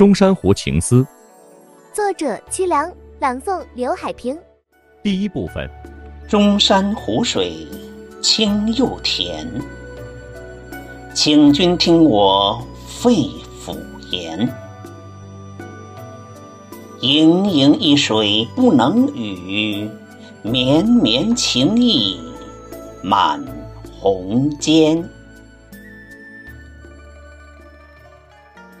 中山湖情思，作者曲良，朗诵刘海平。第一部分，中山湖水清又甜，请君听我肺腑言。盈盈一水不能语，绵绵情意满红间。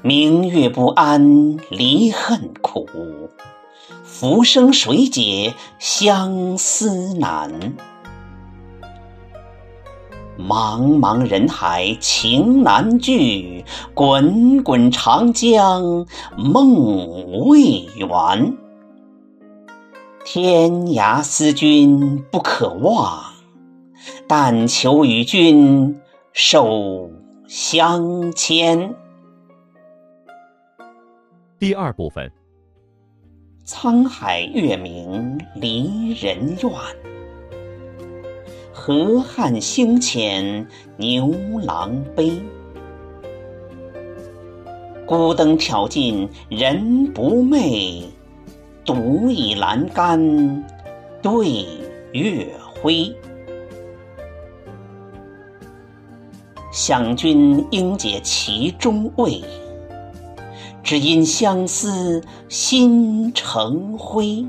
明月不安离恨苦，浮生谁解相思难？茫茫人海情难聚，滚滚长江梦未圆。天涯思君不可忘，但求与君手相牵。第二部分，沧海月明离人怨，河汉兴浅牛郎悲。孤灯挑尽人不寐，独倚栏杆对月辉。想君应解其中味。只因相思心成灰，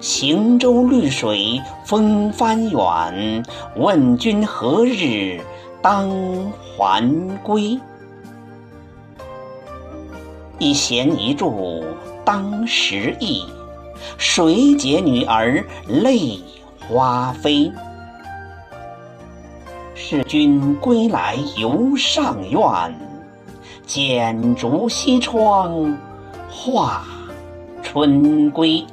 行舟绿水风帆远，问君何日当还归？一弦一柱当时意，谁解女儿泪花飞？是君归来犹上苑。剪烛西窗话春归。